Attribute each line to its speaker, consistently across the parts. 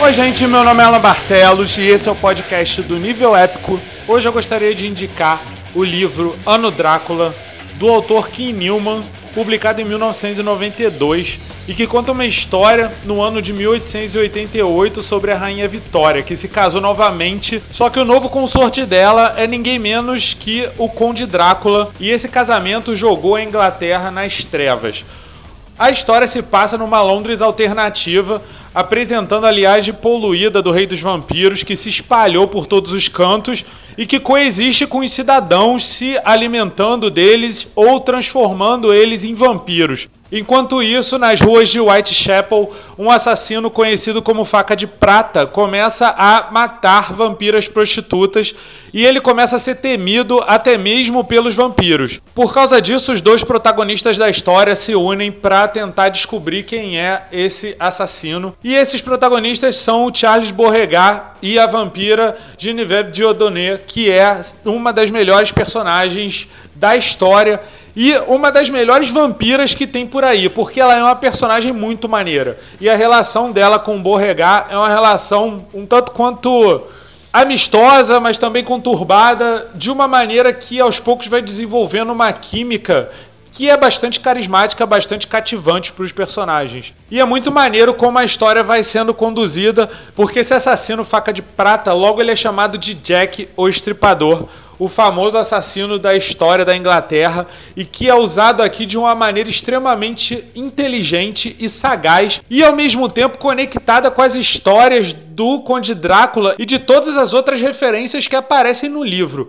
Speaker 1: Oi, gente, meu nome é Alan Barcelos e esse é o podcast do Nível Épico. Hoje eu gostaria de indicar o livro Ano Drácula, do autor Kim Newman, publicado em 1992 e que conta uma história no ano de 1888 sobre a rainha Vitória, que se casou novamente, só que o novo consorte dela é ninguém menos que o Conde Drácula, e esse casamento jogou a Inglaterra nas trevas. A história se passa numa Londres alternativa, apresentando a linhagem poluída do Rei dos Vampiros que se espalhou por todos os cantos e que coexiste com os cidadãos se alimentando deles ou transformando eles em vampiros. Enquanto isso, nas ruas de Whitechapel, um assassino conhecido como Faca de Prata começa a matar vampiras prostitutas e ele começa a ser temido até mesmo pelos vampiros. Por causa disso, os dois protagonistas da história se unem para tentar descobrir quem é esse assassino. E esses protagonistas são o Charles Beauregard e a vampira Genevieve Dieudonné, que é uma das melhores personagens da história e uma das melhores vampiras que tem por aí, porque ela é uma personagem muito maneira. E a relação dela com o Beauregard é uma relação um tanto quanto amistosa, mas também conturbada, de uma maneira que aos poucos vai desenvolvendo uma química que é bastante carismática, bastante cativante para os personagens. E é muito maneiro como a história vai sendo conduzida, porque esse assassino faca de prata, logo ele é chamado de Jack o Estripador, o famoso assassino da história da Inglaterra e que é usado aqui de uma maneira extremamente inteligente e sagaz e ao mesmo tempo conectada com as histórias do Conde Drácula e de todas as outras referências que aparecem no livro.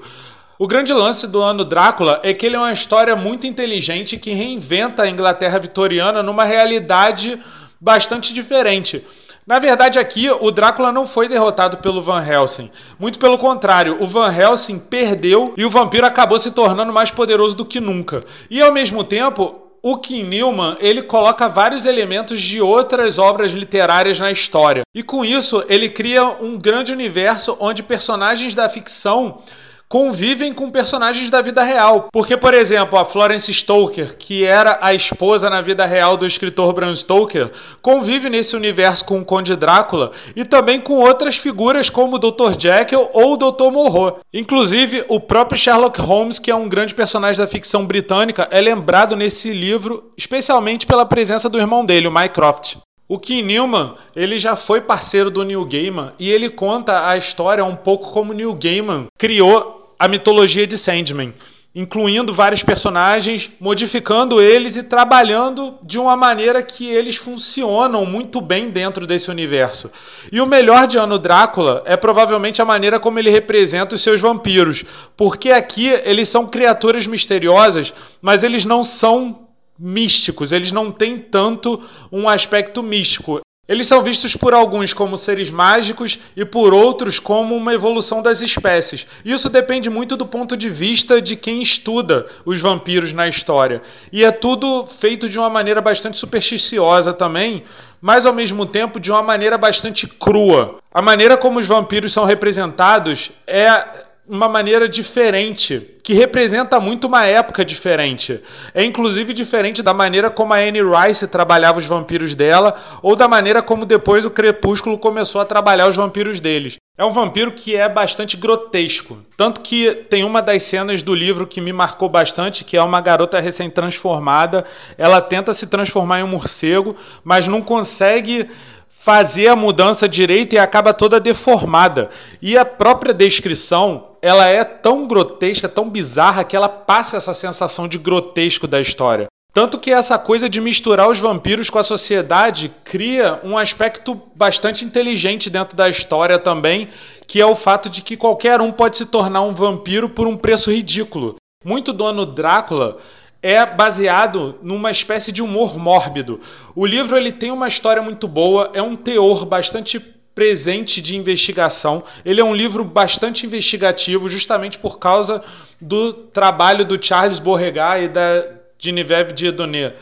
Speaker 1: O grande lance do ano Drácula é que ele é uma história muito inteligente que reinventa a Inglaterra vitoriana numa realidade bastante diferente. Na verdade, aqui o Drácula não foi derrotado pelo Van Helsing. Muito pelo contrário, o Van Helsing perdeu e o vampiro acabou se tornando mais poderoso do que nunca. E ao mesmo tempo, o Kim Newman ele coloca vários elementos de outras obras literárias na história. E com isso, ele cria um grande universo onde personagens da ficção convivem com personagens da vida real. Porque, por exemplo, a Florence Stoker, que era a esposa na vida real do escritor Bram Stoker, convive nesse universo com o Conde Drácula e também com outras figuras como o Dr. Jekyll ou o Dr. Moreau. Inclusive, o próprio Sherlock Holmes, que é um grande personagem da ficção britânica, é lembrado nesse livro especialmente pela presença do irmão dele, o Mycroft. O Kim Newman, ele já foi parceiro do Neil Gaiman e ele conta a história um pouco como Neil Gaiman criou a mitologia de Sandman, incluindo vários personagens, modificando eles e trabalhando de uma maneira que eles funcionam muito bem dentro desse universo. E o melhor de Ano Drácula é provavelmente a maneira como ele representa os seus vampiros, porque aqui eles são criaturas misteriosas, mas eles não são místicos, eles não têm tanto um aspecto místico. Eles são vistos por alguns como seres mágicos e por outros como uma evolução das espécies. Isso depende muito do ponto de vista de quem estuda os vampiros na história. E é tudo feito de uma maneira bastante supersticiosa também, mas ao mesmo tempo de uma maneira bastante crua. A maneira como os vampiros são representados é uma maneira diferente, que representa muito uma época diferente. É inclusive diferente da maneira como a Anne Rice trabalhava os vampiros dela, ou da maneira como depois o Crepúsculo começou a trabalhar os vampiros deles. É um vampiro que é bastante grotesco. Tanto que tem uma das cenas do livro que me marcou bastante, que é uma garota recém-transformada. Ela tenta se transformar em um morcego, mas não consegue fazer a mudança direita e acaba toda deformada. E a própria descrição, ela é tão grotesca, tão bizarra que ela passa essa sensação de grotesco da história. Tanto que essa coisa de misturar os vampiros com a sociedade cria um aspecto bastante inteligente dentro da história também, que é o fato de que qualquer um pode se tornar um vampiro por um preço ridículo. Muito dono Drácula é baseado numa espécie de humor mórbido. O livro ele tem uma história muito boa, é um teor bastante presente de investigação. Ele é um livro bastante investigativo, justamente por causa do trabalho do Charles Beauregard e da Genevieve Dieudonné.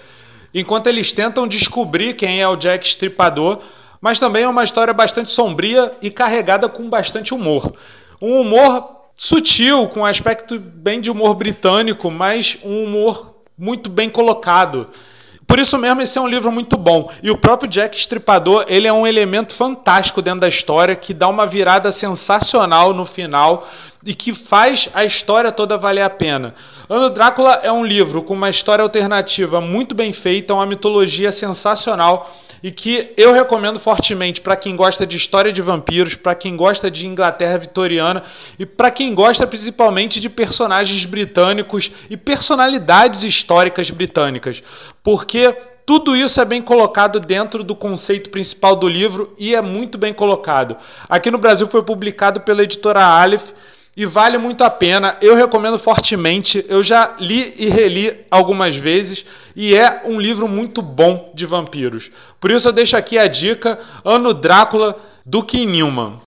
Speaker 1: Enquanto eles tentam descobrir quem é o Jack Stripador, mas também é uma história bastante sombria e carregada com bastante humor. Um humor sutil, com um aspecto bem de humor britânico, mas um humor muito bem colocado. Por isso mesmo, esse é um livro muito bom. E o próprio Jack Stripador, ele é um elemento fantástico dentro da história, que dá uma virada sensacional no final e que faz a história toda valer a pena. Ano Drácula é um livro com uma história alternativa muito bem feita, uma mitologia sensacional e que eu recomendo fortemente para quem gosta de história de vampiros, para quem gosta de Inglaterra vitoriana e para quem gosta principalmente de personagens britânicos e personalidades históricas britânicas, porque tudo isso é bem colocado dentro do conceito principal do livro e é muito bem colocado. Aqui no Brasil foi publicado pela editora Aleph e vale muito a pena. Eu recomendo fortemente. Eu já li e reli algumas vezes e é um livro muito bom de vampiros. Por isso eu deixo aqui a dica: Ano Drácula do Kim Newman.